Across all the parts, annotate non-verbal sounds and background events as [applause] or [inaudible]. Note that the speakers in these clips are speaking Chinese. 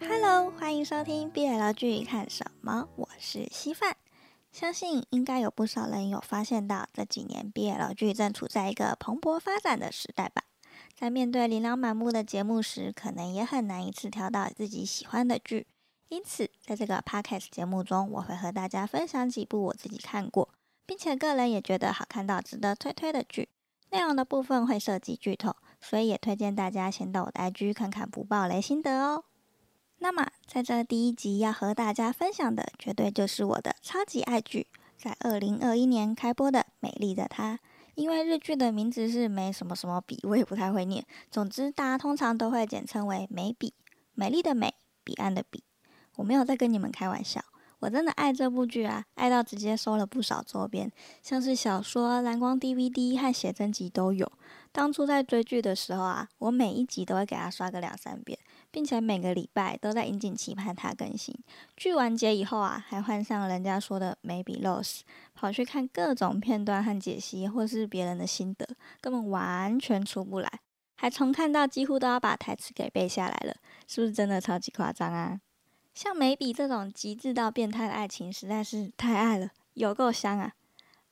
Hello，欢迎收听 BL 剧看什么？我是稀饭。相信应该有不少人有发现到，这几年 BL 剧正处在一个蓬勃发展的时代吧。在面对琳琅满目的节目时，可能也很难一次挑到自己喜欢的剧。因此，在这个 Podcast 节目中，我会和大家分享几部我自己看过，并且个人也觉得好看到值得推推的剧。内容的部分会涉及剧透，所以也推荐大家先到我的 IG 看看不爆雷心得哦。那么，在这第一集要和大家分享的，绝对就是我的超级爱剧，在二零二一年开播的《美丽的她》。因为日剧的名字是没什么什么笔，我也不太会念。总之，大家通常都会简称为“美笔”，美丽的美，彼岸的彼。我没有在跟你们开玩笑。我真的爱这部剧啊，爱到直接收了不少周边，像是小说、蓝光 DVD 和写真集都有。当初在追剧的时候啊，我每一集都会给他刷个两三遍，并且每个礼拜都在引颈期盼他更新。剧完结以后啊，还换上人家说的 Maybe Lost，跑去看各种片段和解析，或是别人的心得，根本完全出不来。还重看到几乎都要把台词给背下来了，是不是真的超级夸张啊？像眉笔这种极致到变态的爱情，实在是太爱了，有够香啊！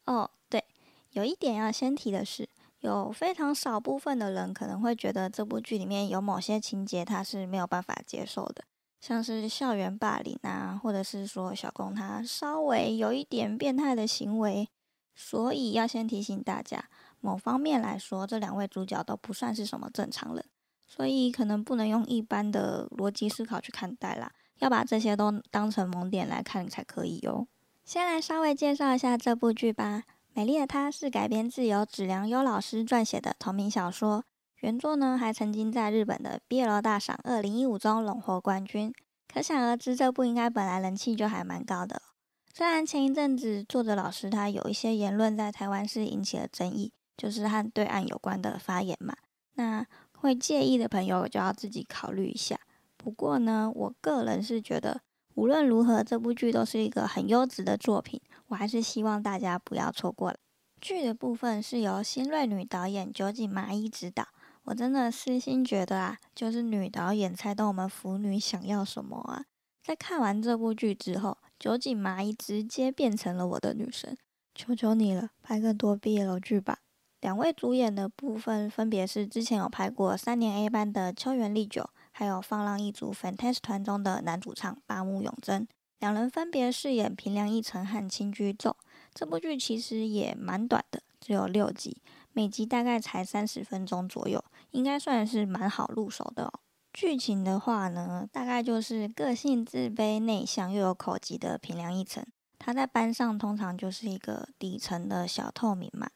哦，对，有一点要先提的是，有非常少部分的人可能会觉得这部剧里面有某些情节他是没有办法接受的，像是校园霸凌啊，或者是说小公他稍微有一点变态的行为，所以要先提醒大家，某方面来说，这两位主角都不算是什么正常人，所以可能不能用一般的逻辑思考去看待啦。要把这些都当成萌点来看才可以哦。先来稍微介绍一下这部剧吧，《美丽的她》是改编自由指良优老师撰写的同名小说，原作呢还曾经在日本的 BL 大赏二零一五中荣获冠军，可想而知这部应该本来人气就还蛮高的。虽然前一阵子作者老师他有一些言论在台湾是引起了争议，就是和对岸有关的发言嘛，那会介意的朋友就要自己考虑一下。不过呢，我个人是觉得，无论如何，这部剧都是一个很优质的作品。我还是希望大家不要错过了。剧的部分是由新锐女导演酒井麻衣执导。我真的私心觉得啊，就是女导演猜到我们腐女想要什么啊！在看完这部剧之后，酒井麻衣直接变成了我的女神。求求你了，拍更多 BL 剧吧！两位主演的部分分别是之前有拍过三年 A 班的秋元丽久。还有放浪一族 Fantase 团中的男主唱八木永真，两人分别饰演平良一成和青居宙。这部剧其实也蛮短的，只有六集，每集大概才三十分钟左右，应该算是蛮好入手的哦。剧情的话呢，大概就是个性自卑、内向又有口疾的平良一成，他在班上通常就是一个底层的小透明嘛。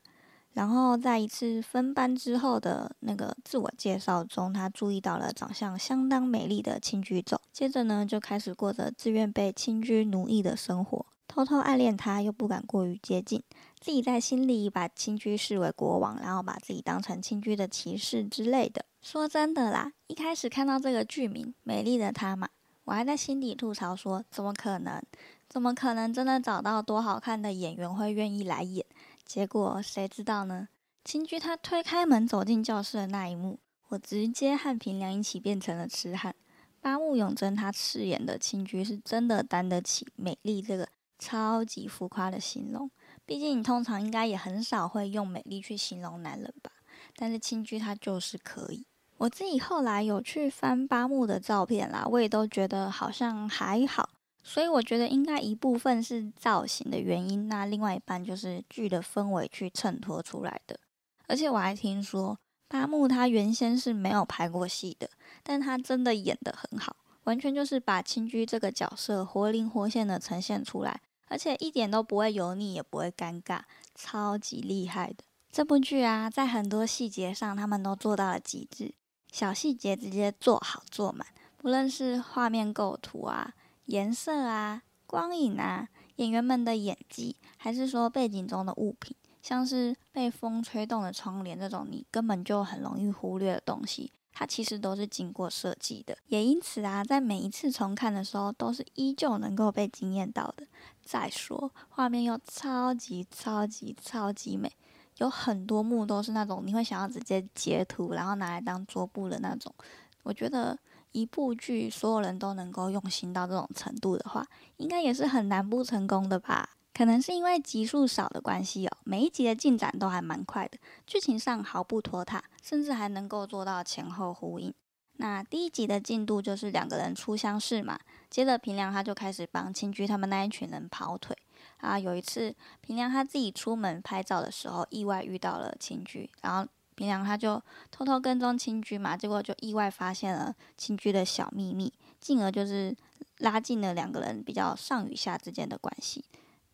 然后在一次分班之后的那个自我介绍中，他注意到了长相相当美丽的青居宙，接着呢就开始过着自愿被青居奴役的生活，偷偷暗恋他又不敢过于接近，自己在心里把青居视为国王，然后把自己当成青居的骑士之类的。说真的啦，一开始看到这个剧名《美丽的她》嘛，我还在心底吐槽说，怎么可能？怎么可能真的找到多好看的演员会愿意来演？结果谁知道呢？青居他推开门走进教室的那一幕，我直接和平良一起变成了痴汉。八木永真他饰演的青居是真的担得起美丽这个超级浮夸的形容。毕竟你通常应该也很少会用美丽去形容男人吧？但是青居他就是可以。我自己后来有去翻八木的照片啦，我也都觉得好像还好。所以我觉得应该一部分是造型的原因，那另外一半就是剧的氛围去衬托出来的。而且我还听说八木他原先是没有拍过戏的，但他真的演得很好，完全就是把青居这个角色活灵活现的呈现出来，而且一点都不会油腻，也不会尴尬，超级厉害的。这部剧啊，在很多细节上他们都做到了极致，小细节直接做好做满，不论是画面构图啊。颜色啊，光影啊，演员们的演技，还是说背景中的物品，像是被风吹动的窗帘这种你根本就很容易忽略的东西，它其实都是经过设计的。也因此啊，在每一次重看的时候，都是依旧能够被惊艳到的。再说，画面又超级超级超级美，有很多幕都是那种你会想要直接截图，然后拿来当桌布的那种。我觉得。一部剧所有人都能够用心到这种程度的话，应该也是很难不成功的吧？可能是因为集数少的关系哦，每一集的进展都还蛮快的，剧情上毫不拖沓，甚至还能够做到前后呼应。那第一集的进度就是两个人初相识嘛，接着平良他就开始帮青居他们那一群人跑腿啊。有一次平良他自己出门拍照的时候，意外遇到了青居，然后平良他就偷偷跟踪青居嘛，结果就意外发现了青居的小秘密，进而就是拉近了两个人比较上与下之间的关系。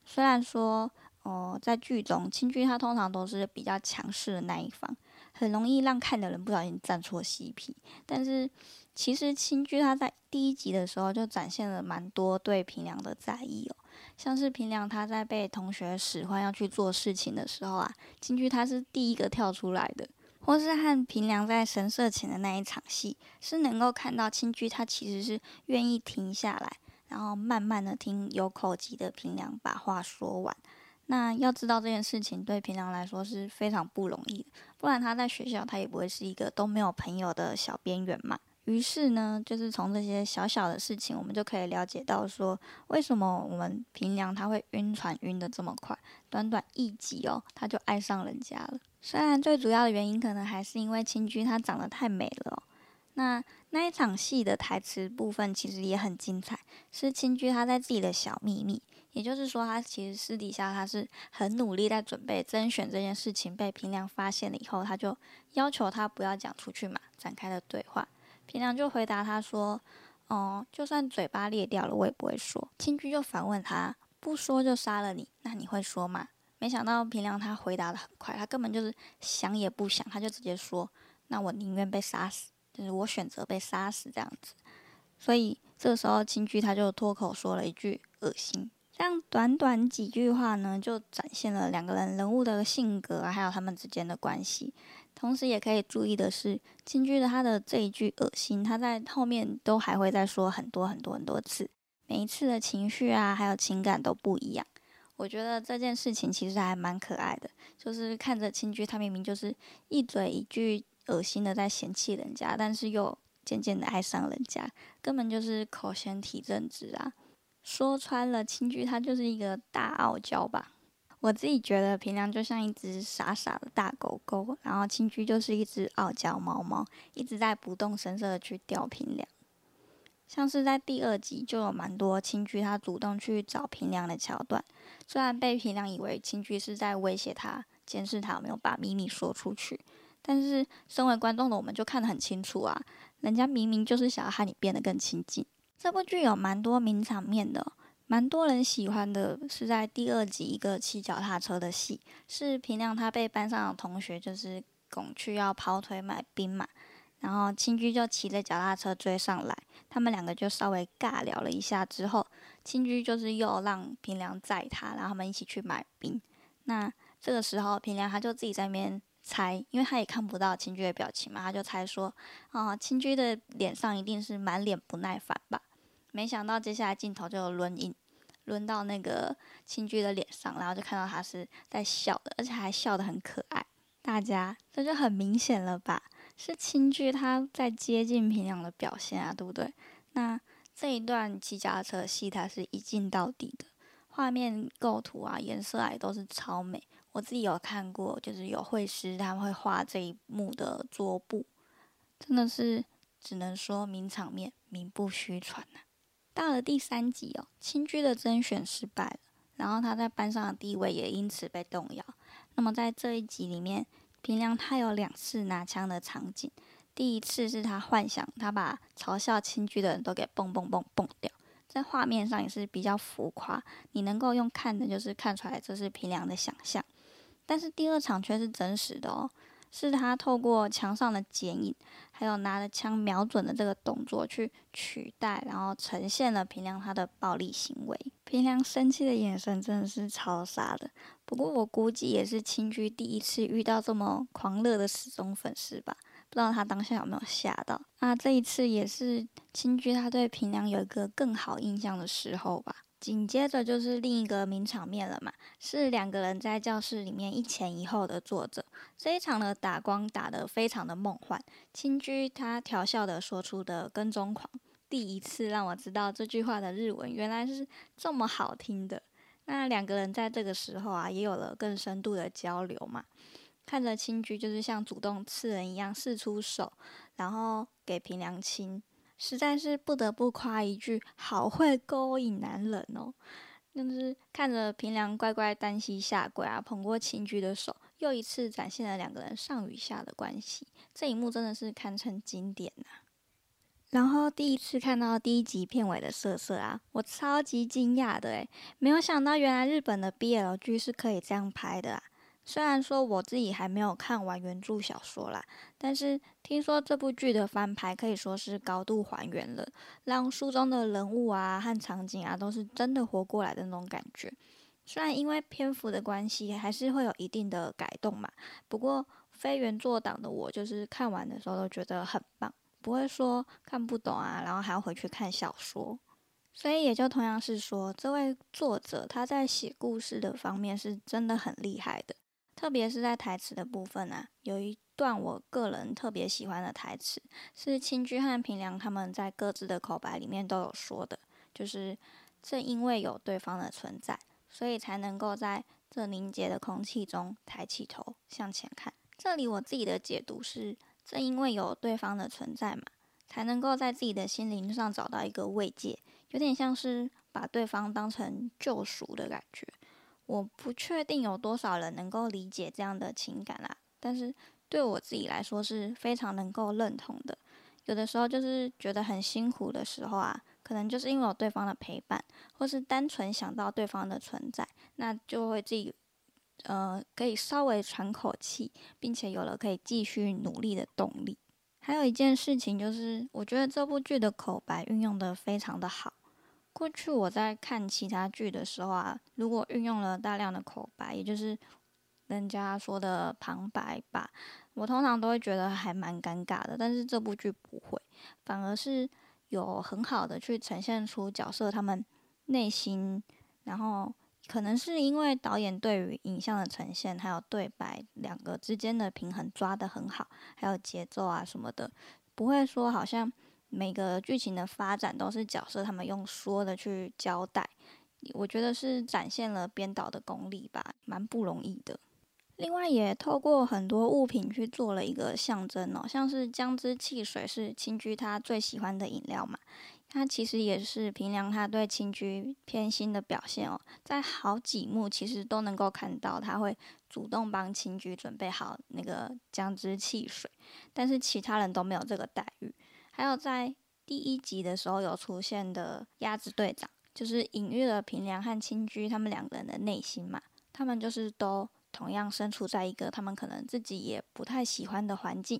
虽然说，哦，在剧中青居他通常都是比较强势的那一方，很容易让看的人不小心站错 CP。但是其实青居他在第一集的时候就展现了蛮多对平良的在意哦，像是平良他在被同学使唤要去做事情的时候啊，青居他是第一个跳出来的，或是和平良在神社前的那一场戏，是能够看到青居他其实是愿意停下来。然后慢慢的听有口疾的平良把话说完。那要知道这件事情对平良来说是非常不容易的，不然他在学校他也不会是一个都没有朋友的小边缘嘛。于是呢，就是从这些小小的事情，我们就可以了解到说，为什么我们平良他会晕船晕的这么快，短短一集哦，他就爱上人家了。虽然最主要的原因可能还是因为青居她长得太美了。那那一场戏的台词部分其实也很精彩，是青居他在自己的小秘密，也就是说他其实私底下他是很努力在准备甄选这件事情，被平良发现了以后，他就要求他不要讲出去嘛，展开了对话。平良就回答他说：“哦，就算嘴巴裂掉了，我也不会说。”青居就反问他：“不说就杀了你，那你会说吗？”没想到平良他回答的很快，他根本就是想也不想，他就直接说：“那我宁愿被杀死。”就是我选择被杀死这样子，所以这时候青居他就脱口说了一句“恶心”。这样短短几句话呢，就展现了两个人人物的性格，还有他们之间的关系。同时也可以注意的是，青居的他的这一句“恶心”，他在后面都还会再说很多很多很多次，每一次的情绪啊，还有情感都不一样。我觉得这件事情其实还蛮可爱的，就是看着青居他明明就是一嘴一句。恶心的在嫌弃人家，但是又渐渐的爱上人家，根本就是口嫌体正直啊！说穿了，青居它就是一个大傲娇吧。我自己觉得平良就像一只傻傻的大狗狗，然后青居就是一只傲娇猫猫，一直在不动声色的去吊平良。像是在第二集就有蛮多青居他主动去找平良的桥段，虽然被平良以为青居是在威胁他，监视他有没有把秘密说出去。但是，身为观众的我们就看得很清楚啊，人家明明就是想要和你变得更亲近。这部剧有蛮多名场面的，蛮多人喜欢的是在第二集一个骑脚踏车的戏，是平亮他被班上的同学就是拱去要跑腿买冰嘛，然后青居就骑着脚踏车追上来，他们两个就稍微尬聊了一下之后，青居就是又让平良载他，然后他们一起去买冰。那这个时候平良他就自己在那边。猜，因为他也看不到青居的表情嘛，他就猜说，啊，青居的脸上一定是满脸不耐烦吧。没想到接下来镜头就轮影，轮到那个青居的脸上，然后就看到他是在笑的，而且还笑得很可爱。大家这就很明显了吧？是青居他在接近平良的表现啊，对不对？那这一段骑脚踏车戏，它是一镜到底的，画面构图啊，颜色啊都是超美。我自己有看过，就是有绘师他们会画这一幕的桌布，真的是只能说名场面，名不虚传呐。到了第三集哦，青居的甄选失败了，然后他在班上的地位也因此被动摇。那么在这一集里面，平良他有两次拿枪的场景，第一次是他幻想他把嘲笑青居的人都给蹦蹦蹦蹦掉。在画面上也是比较浮夸，你能够用看的，就是看出来这是平良的想象。但是第二场却是真实的哦，是他透过墙上的剪影，还有拿着枪瞄准的这个动作去取代，然后呈现了平良他的暴力行为。平良生气的眼神真的是超杀的，不过我估计也是青居第一次遇到这么狂热的死忠粉丝吧。不知道他当下有没有吓到？那这一次也是青居他对平良有一个更好印象的时候吧。紧接着就是另一个名场面了嘛，是两个人在教室里面一前一后的坐着，这一场的打光打得非常的梦幻。青居他调笑的说出的跟踪狂，第一次让我知道这句话的日文原来是这么好听的。那两个人在这个时候啊，也有了更深度的交流嘛。看着青居就是像主动刺人一样试出手，然后给平良亲。实在是不得不夸一句，好会勾引男人哦！就是看着平良乖乖单膝下跪啊，捧过秦居的手，又一次展现了两个人上与下的关系。这一幕真的是堪称经典呐！然后第一次看到第一集片尾的色色啊，我超级惊讶的诶，没有想到原来日本的 BL 剧是可以这样拍的啊！虽然说我自己还没有看完原著小说啦，但是听说这部剧的翻拍可以说是高度还原了，让书中的人物啊和场景啊都是真的活过来的那种感觉。虽然因为篇幅的关系，还是会有一定的改动嘛，不过非原作党的我就是看完的时候都觉得很棒，不会说看不懂啊，然后还要回去看小说。所以也就同样是说，这位作者他在写故事的方面是真的很厉害的。特别是在台词的部分啊，有一段我个人特别喜欢的台词，是青居和平良他们在各自的口白里面都有说的，就是正因为有对方的存在，所以才能够在这凝结的空气中抬起头向前看。这里我自己的解读是，正因为有对方的存在嘛，才能够在自己的心灵上找到一个慰藉，有点像是把对方当成救赎的感觉。我不确定有多少人能够理解这样的情感啦，但是对我自己来说是非常能够认同的。有的时候就是觉得很辛苦的时候啊，可能就是因为有对方的陪伴，或是单纯想到对方的存在，那就会自己呃可以稍微喘口气，并且有了可以继续努力的动力。还有一件事情就是，我觉得这部剧的口白运用的非常的好。过去我在看其他剧的时候啊，如果运用了大量的口白，也就是人家说的旁白吧，我通常都会觉得还蛮尴尬的。但是这部剧不会，反而是有很好的去呈现出角色他们内心，然后可能是因为导演对于影像的呈现还有对白两个之间的平衡抓得很好，还有节奏啊什么的，不会说好像。每个剧情的发展都是角色他们用说的去交代，我觉得是展现了编导的功力吧，蛮不容易的。另外也透过很多物品去做了一个象征哦，像是姜汁汽水是青居他最喜欢的饮料嘛，它其实也是平良他对青居偏心的表现哦，在好几幕其实都能够看到他会主动帮青居准备好那个姜汁汽水，但是其他人都没有这个待遇。还有在第一集的时候有出现的鸭子队长，就是隐喻了平良和青居他们两个人的内心嘛。他们就是都同样身处在一个他们可能自己也不太喜欢的环境，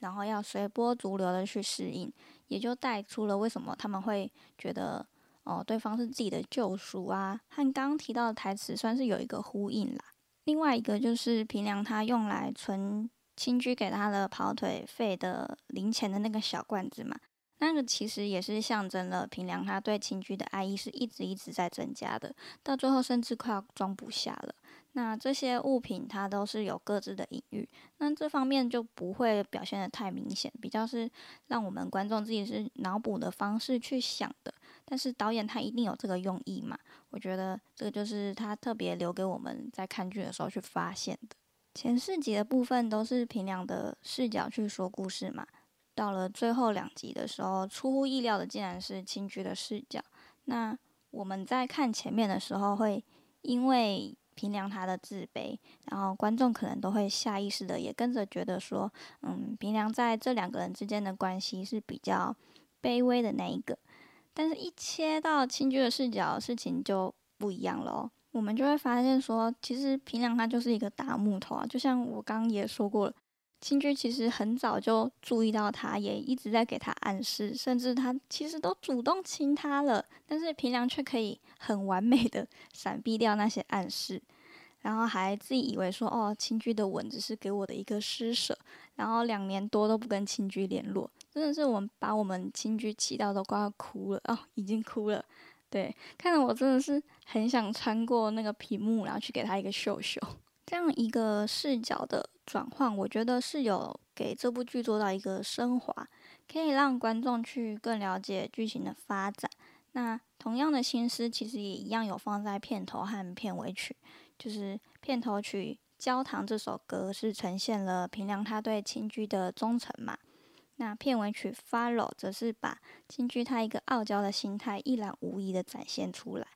然后要随波逐流的去适应，也就带出了为什么他们会觉得哦对方是自己的救赎啊，和刚刚提到的台词算是有一个呼应啦。另外一个就是平良他用来存。亲居给他的跑腿费的零钱的那个小罐子嘛，那个其实也是象征了平良他对亲居的爱意是一直一直在增加的，到最后甚至快要装不下了。那这些物品它都是有各自的隐喻，那这方面就不会表现的太明显，比较是让我们观众自己是脑补的方式去想的。但是导演他一定有这个用意嘛？我觉得这个就是他特别留给我们在看剧的时候去发现的。前四集的部分都是平良的视角去说故事嘛，到了最后两集的时候，出乎意料的竟然是青居的视角。那我们在看前面的时候，会因为平良他的自卑，然后观众可能都会下意识的也跟着觉得说，嗯，平良在这两个人之间的关系是比较卑微的那一个。但是，一切到青居的视角，事情就不一样了。我们就会发现说，其实平良他就是一个大木头啊，就像我刚刚也说过了，青居其实很早就注意到他，也一直在给他暗示，甚至他其实都主动亲他了，但是平良却可以很完美的 [laughs] 闪避掉那些暗示，然后还自己以为说，哦，青居的吻只是给我的一个施舍，然后两年多都不跟青居联络，真的是我们把我们青居气到都快要哭了哦，已经哭了。对，看得我真的是很想穿过那个屏幕，然后去给他一个秀秀。这样一个视角的转换，我觉得是有给这部剧做到一个升华，可以让观众去更了解剧情的发展。那同样的心思，其实也一样有放在片头和片尾曲，就是片头曲《焦糖》这首歌是呈现了平良他对青居的忠诚嘛。那片尾曲《Follow》则是把亲居他一个傲娇的心态一览无遗的展现出来。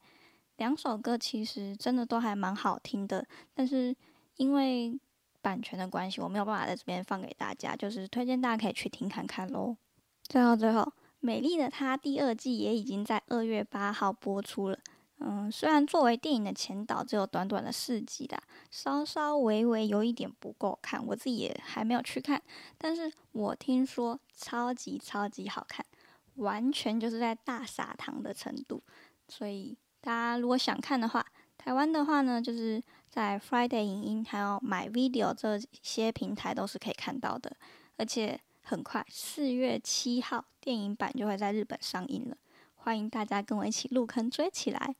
两首歌其实真的都还蛮好听的，但是因为版权的关系，我没有办法在这边放给大家，就是推荐大家可以去听看看喽。最后，最后，《美丽的她》第二季也已经在二月八号播出了。嗯，虽然作为电影的前导只有短短的四集啦，稍稍微微有一点不够看，我自己也还没有去看。但是我听说超级超级好看，完全就是在大撒糖的程度。所以大家如果想看的话，台湾的话呢，就是在 Friday 影音还有买 Video 这些平台都是可以看到的。而且很快四月七号电影版就会在日本上映了，欢迎大家跟我一起入坑追起来。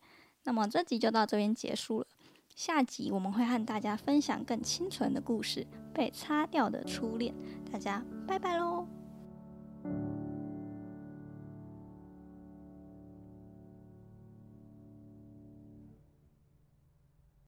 那么这集就到这边结束了，下集我们会和大家分享更清纯的故事——被擦掉的初恋。大家拜拜喽！